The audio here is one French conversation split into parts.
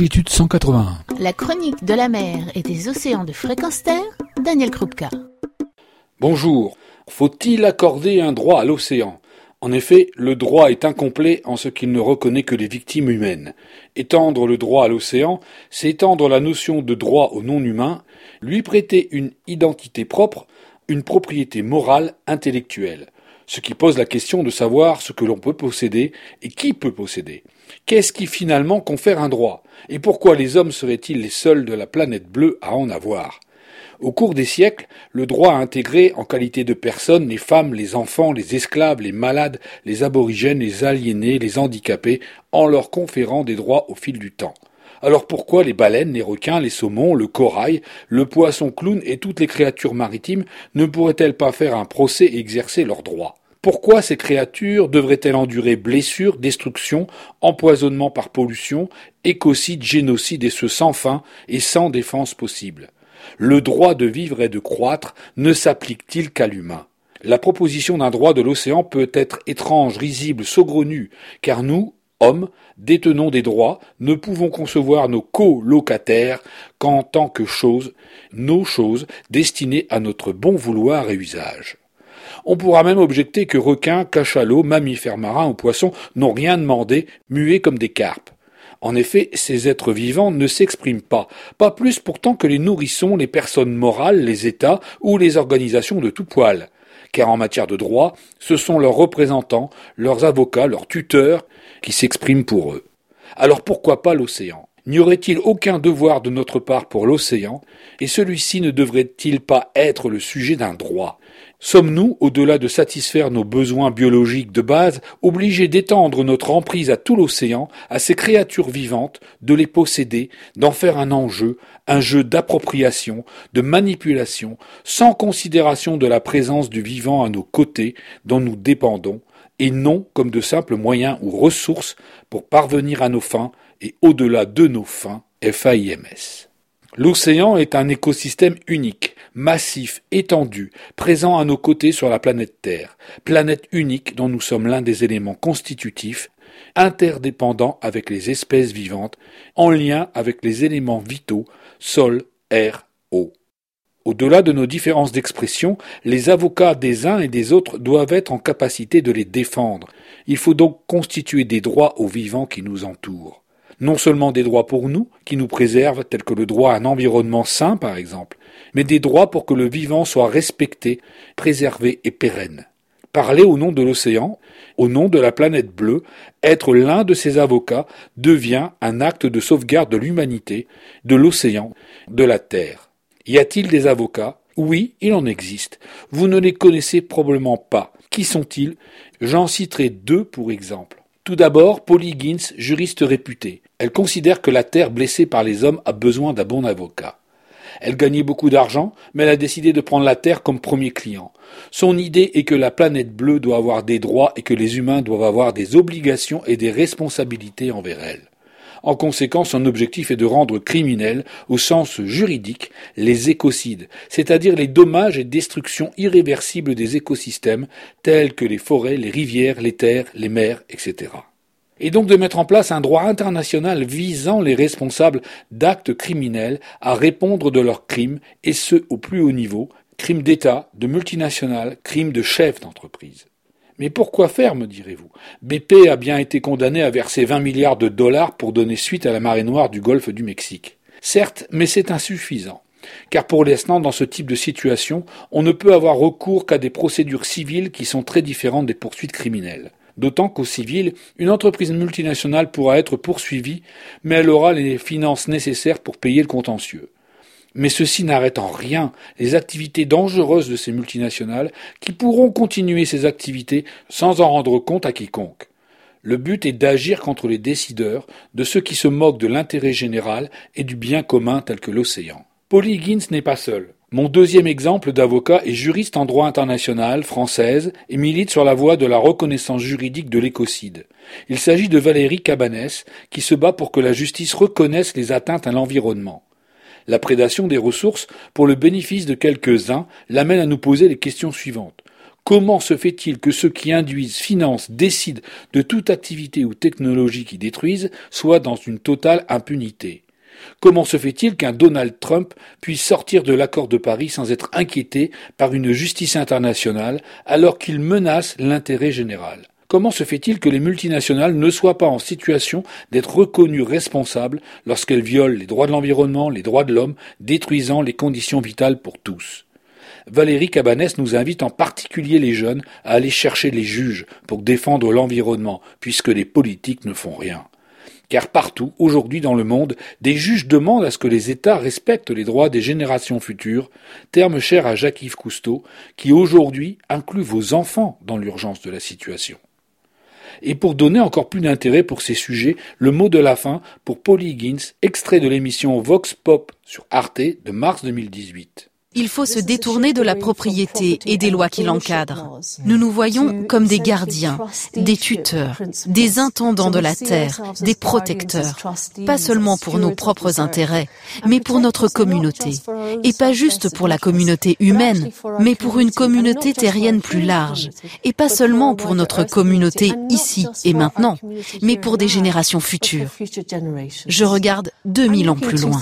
longitude 181. La chronique de la mer et des océans de fréquence terre, Daniel Krupka. Bonjour. Faut-il accorder un droit à l'océan? En effet, le droit est incomplet en ce qu'il ne reconnaît que les victimes humaines. Étendre le droit à l'océan, c'est étendre la notion de droit au non-humain, lui prêter une identité propre, une propriété morale, intellectuelle ce qui pose la question de savoir ce que l'on peut posséder et qui peut posséder. Qu'est-ce qui finalement confère un droit? Et pourquoi les hommes seraient-ils les seuls de la planète bleue à en avoir? Au cours des siècles, le droit a intégré en qualité de personnes les femmes, les enfants, les esclaves, les malades, les aborigènes, les aliénés, les handicapés, en leur conférant des droits au fil du temps. Alors pourquoi les baleines, les requins, les saumons, le corail, le poisson clown et toutes les créatures maritimes ne pourraient-elles pas faire un procès et exercer leurs droits? Pourquoi ces créatures devraient-elles endurer blessures, destruction, empoisonnement par pollution, écocide, génocide et ce sans fin et sans défense possible? Le droit de vivre et de croître ne s'applique-t-il qu'à l'humain? La proposition d'un droit de l'océan peut être étrange, risible, saugrenue, car nous, hommes, détenons des droits, ne pouvons concevoir nos colocataires qu'en tant que choses, nos choses destinées à notre bon vouloir et usage. On pourra même objecter que requins, cachalots, mammifères marins ou poissons n'ont rien demandé, muets comme des carpes. En effet, ces êtres vivants ne s'expriment pas, pas plus pourtant que les nourrissons, les personnes morales, les États ou les organisations de tout poil. Car en matière de droit, ce sont leurs représentants, leurs avocats, leurs tuteurs qui s'expriment pour eux. Alors pourquoi pas l'océan? N'y aurait-il aucun devoir de notre part pour l'océan, et celui-ci ne devrait-il pas être le sujet d'un droit? Sommes-nous, au-delà de satisfaire nos besoins biologiques de base, obligés d'étendre notre emprise à tout l'océan, à ces créatures vivantes, de les posséder, d'en faire un enjeu, un jeu d'appropriation, de manipulation, sans considération de la présence du vivant à nos côtés, dont nous dépendons, et non comme de simples moyens ou ressources pour parvenir à nos fins et au-delà de nos fins, FAIMS. L'océan est un écosystème unique, massif, étendu, présent à nos côtés sur la planète Terre, planète unique dont nous sommes l'un des éléments constitutifs, interdépendant avec les espèces vivantes, en lien avec les éléments vitaux, sol, air, eau. Au-delà de nos différences d'expression, les avocats des uns et des autres doivent être en capacité de les défendre. Il faut donc constituer des droits aux vivants qui nous entourent non seulement des droits pour nous, qui nous préservent, tels que le droit à un environnement sain par exemple, mais des droits pour que le vivant soit respecté, préservé et pérenne. Parler au nom de l'océan, au nom de la planète bleue, être l'un de ses avocats devient un acte de sauvegarde de l'humanité, de l'océan, de la Terre. Y a-t-il des avocats? Oui, il en existe. Vous ne les connaissez probablement pas. Qui sont-ils? J'en citerai deux pour exemple. Tout d'abord, Polly Gins, juriste réputée. Elle considère que la terre blessée par les hommes a besoin d'un bon avocat. Elle gagnait beaucoup d'argent, mais elle a décidé de prendre la Terre comme premier client. Son idée est que la planète bleue doit avoir des droits et que les humains doivent avoir des obligations et des responsabilités envers elle. En conséquence, son objectif est de rendre criminels, au sens juridique, les écocides, c'est-à-dire les dommages et destructions irréversibles des écosystèmes, tels que les forêts, les rivières, les terres, les mers, etc et donc de mettre en place un droit international visant les responsables d'actes criminels à répondre de leurs crimes, et ce au plus haut niveau, crimes d'État, de multinationales, crimes de chefs d'entreprise. Mais pourquoi faire, me direz-vous? BP a bien été condamné à verser 20 milliards de dollars pour donner suite à la marée noire du golfe du Mexique. Certes, mais c'est insuffisant. Car pour l'instant, dans ce type de situation, on ne peut avoir recours qu'à des procédures civiles qui sont très différentes des poursuites criminelles. D'autant qu'au civil, une entreprise multinationale pourra être poursuivie, mais elle aura les finances nécessaires pour payer le contentieux. Mais ceci n'arrête en rien les activités dangereuses de ces multinationales qui pourront continuer ces activités sans en rendre compte à quiconque. Le but est d'agir contre les décideurs, de ceux qui se moquent de l'intérêt général et du bien commun tel que l'océan. Polly Higgins n'est pas seul. Mon deuxième exemple d'avocat est juriste en droit international, française, et milite sur la voie de la reconnaissance juridique de l'écocide. Il s'agit de Valérie Cabanès, qui se bat pour que la justice reconnaisse les atteintes à l'environnement. La prédation des ressources, pour le bénéfice de quelques-uns, l'amène à nous poser les questions suivantes. Comment se fait-il que ceux qui induisent, financent, décident de toute activité ou technologie qui détruisent soient dans une totale impunité? Comment se fait-il qu'un Donald Trump puisse sortir de l'accord de Paris sans être inquiété par une justice internationale alors qu'il menace l'intérêt général? Comment se fait-il que les multinationales ne soient pas en situation d'être reconnues responsables lorsqu'elles violent les droits de l'environnement, les droits de l'homme, détruisant les conditions vitales pour tous? Valérie Cabanès nous invite en particulier les jeunes à aller chercher les juges pour défendre l'environnement, puisque les politiques ne font rien. Car partout, aujourd'hui dans le monde, des juges demandent à ce que les États respectent les droits des générations futures, terme cher à Jacques-Yves Cousteau, qui aujourd'hui inclut vos enfants dans l'urgence de la situation. Et pour donner encore plus d'intérêt pour ces sujets, le mot de la fin pour Paul Higgins, extrait de l'émission Vox Pop sur Arte de mars 2018. Il faut se détourner de la propriété et des lois qui l'encadrent. Nous nous voyons comme des gardiens, des tuteurs, des intendants de la terre, des protecteurs, pas seulement pour nos propres intérêts, mais pour notre communauté. Et pas juste pour la communauté humaine, mais pour une communauté terrienne plus large. Et pas seulement pour notre communauté ici et maintenant, mais pour des générations futures. Je regarde 2000 ans plus loin.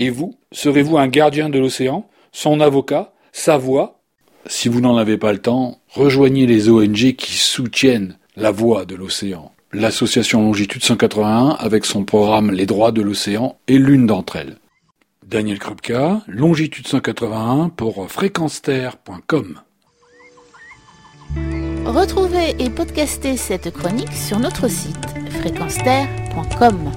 Et vous, serez-vous un gardien de l'océan, son avocat, sa voix? Si vous n'en avez pas le temps, rejoignez les ONG qui soutiennent la voix de l'océan. L'association Longitude 181, avec son programme Les droits de l'océan, est l'une d'entre elles. Daniel Krupka, Longitude 181 pour fréquenceterre.com. Retrouvez et podcastez cette chronique sur notre site fréquenceterre.com.